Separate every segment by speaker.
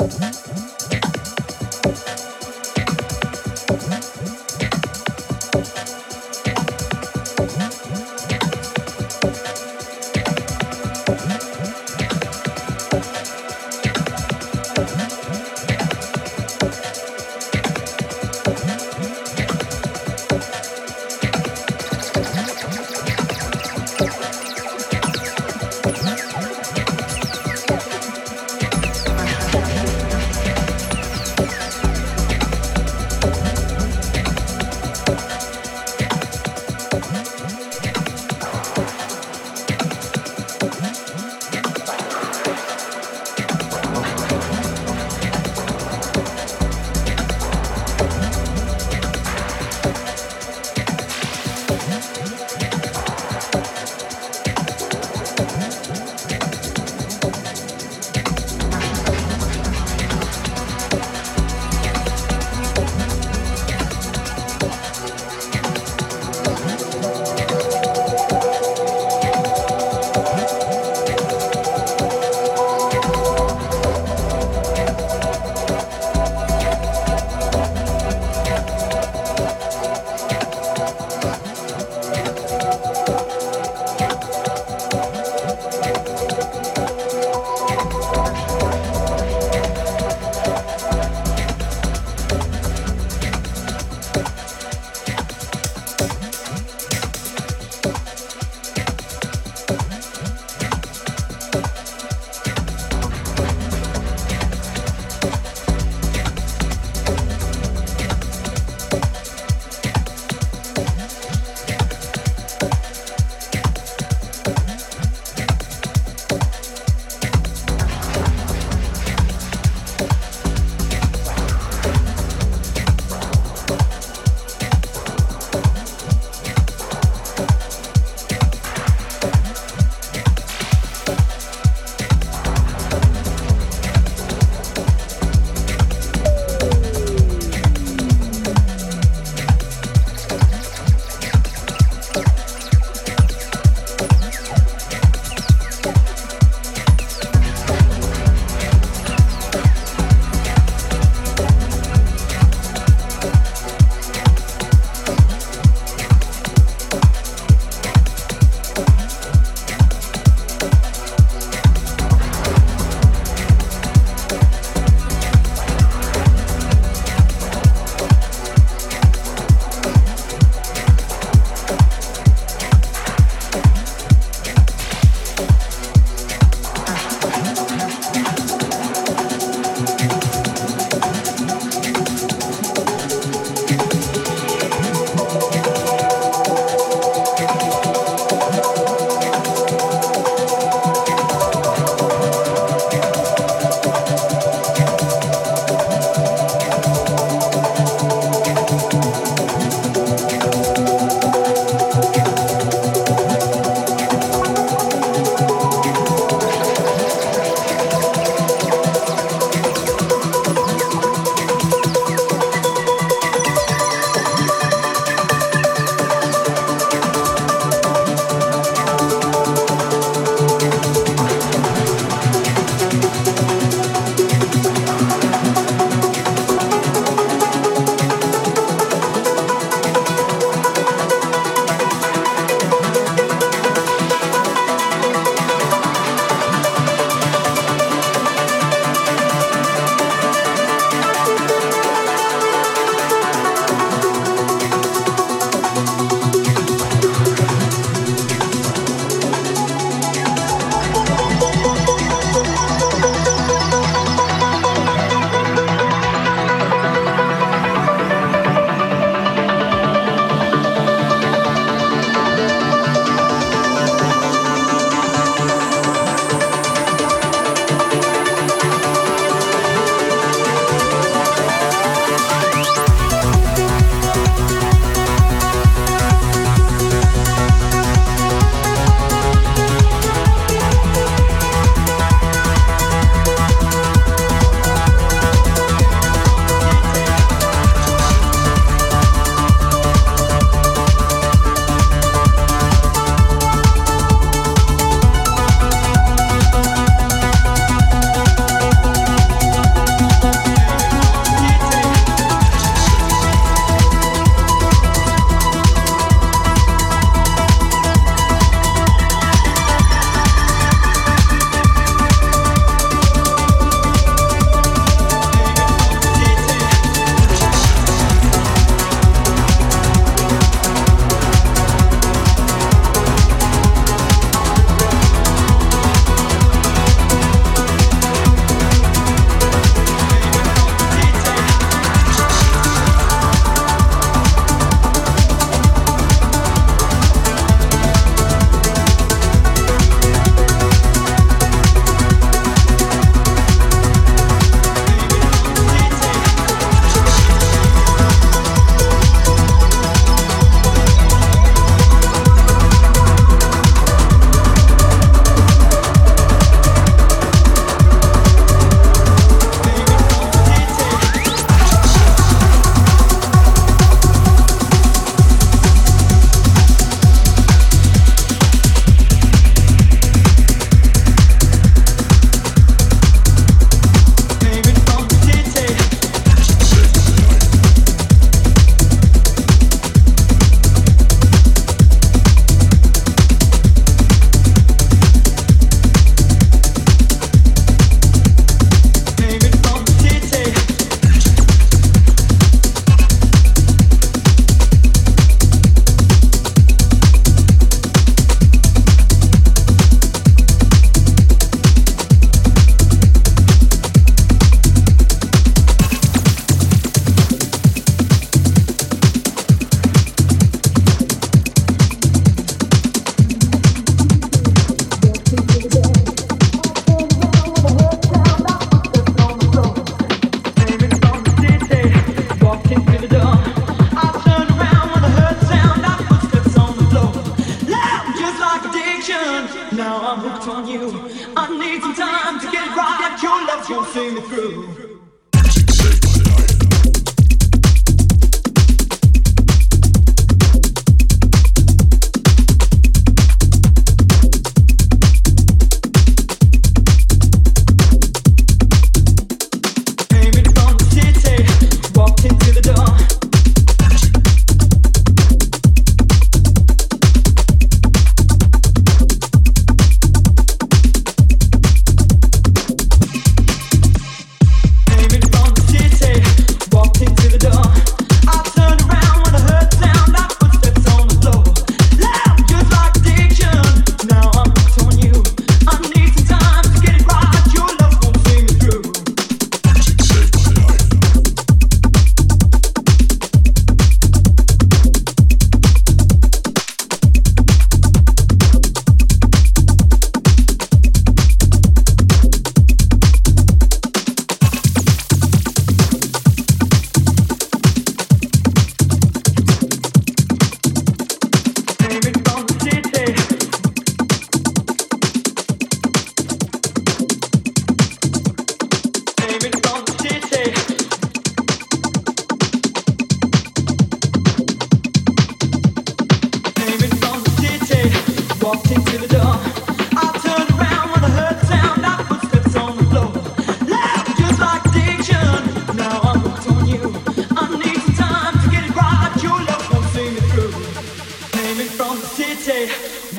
Speaker 1: Mm-hmm.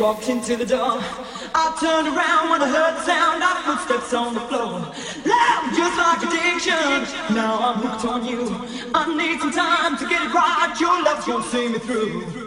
Speaker 1: walked into the door. I turned around when I heard the sound of footsteps on the floor. Loud, just like addiction. Now I'm hooked on you. I need some time to get it right. Your love's gonna see me through.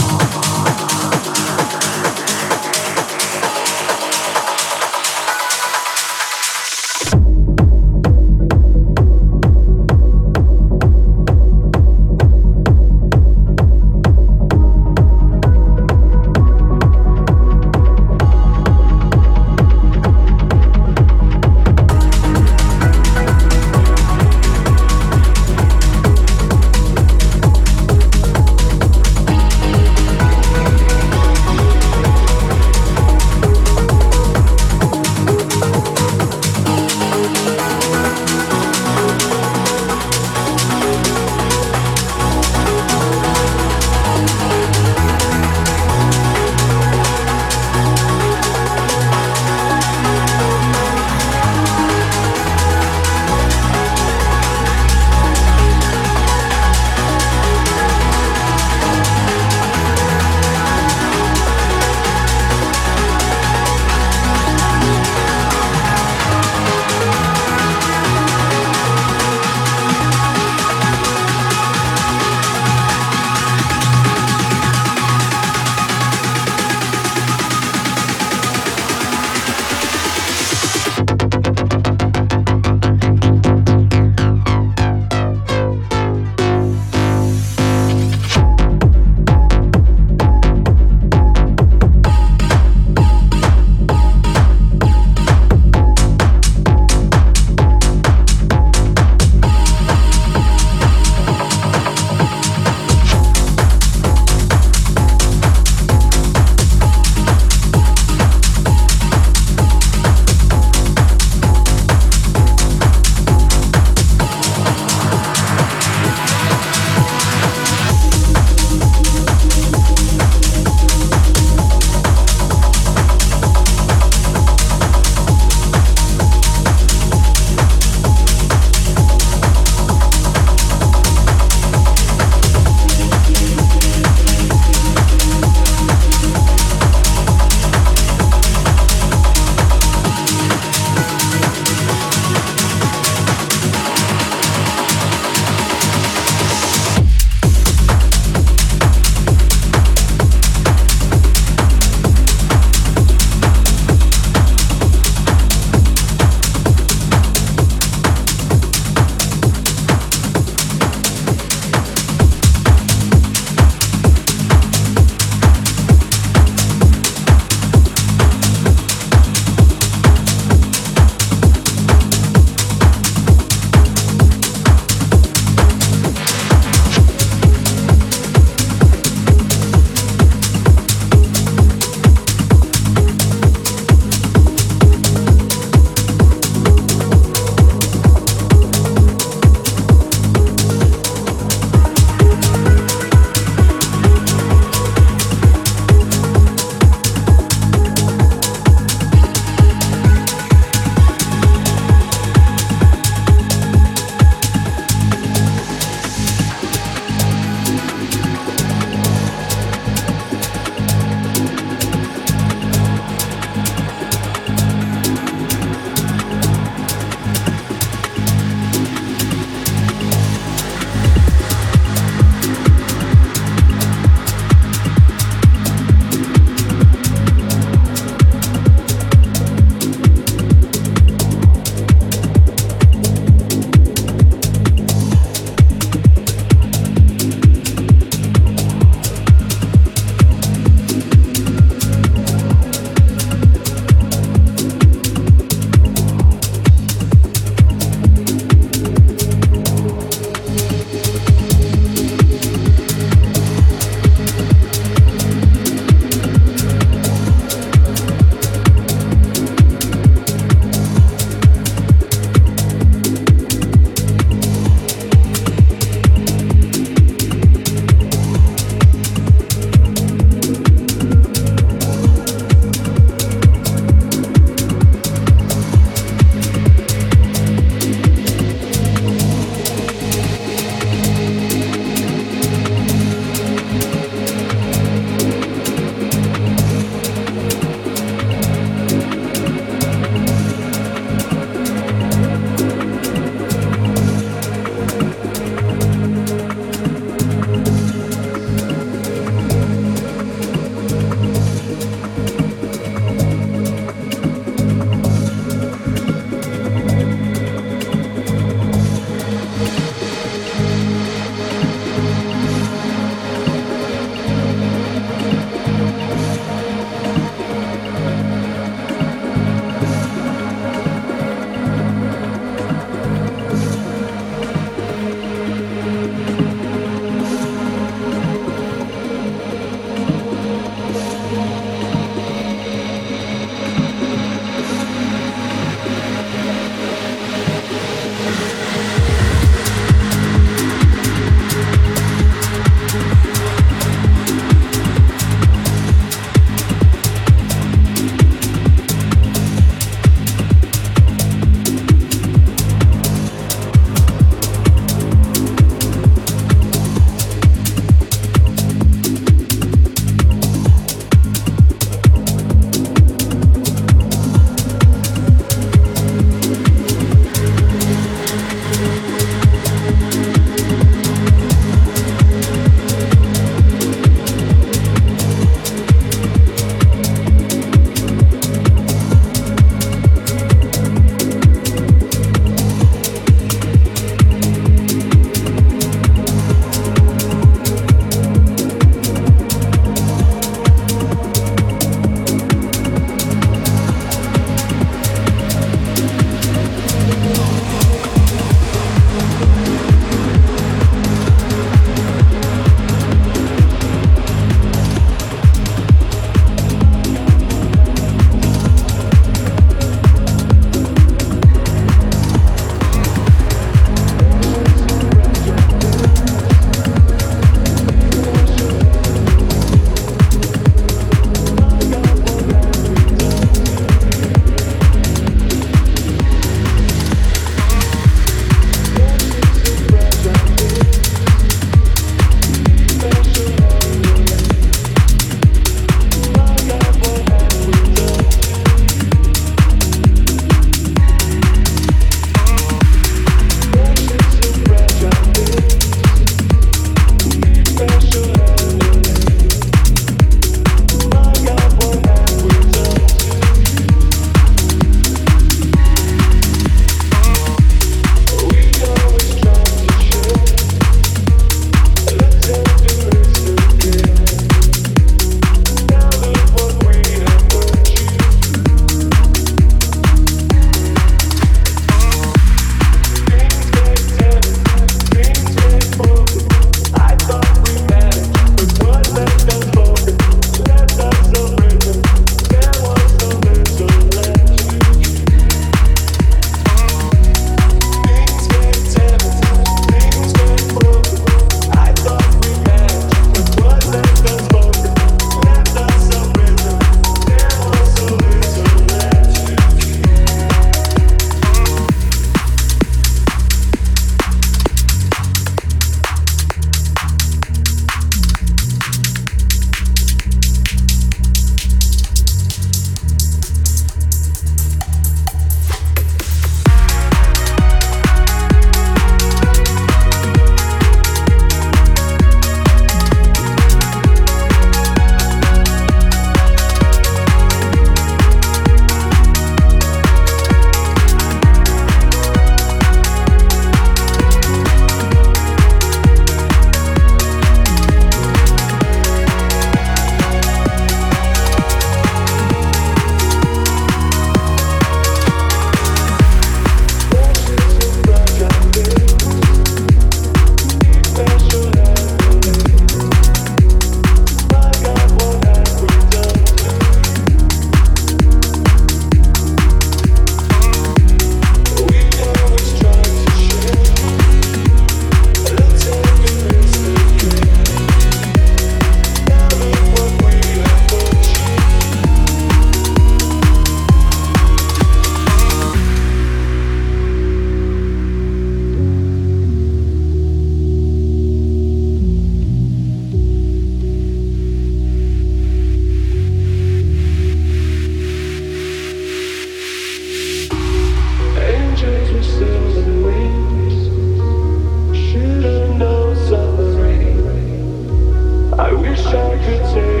Speaker 1: I could take.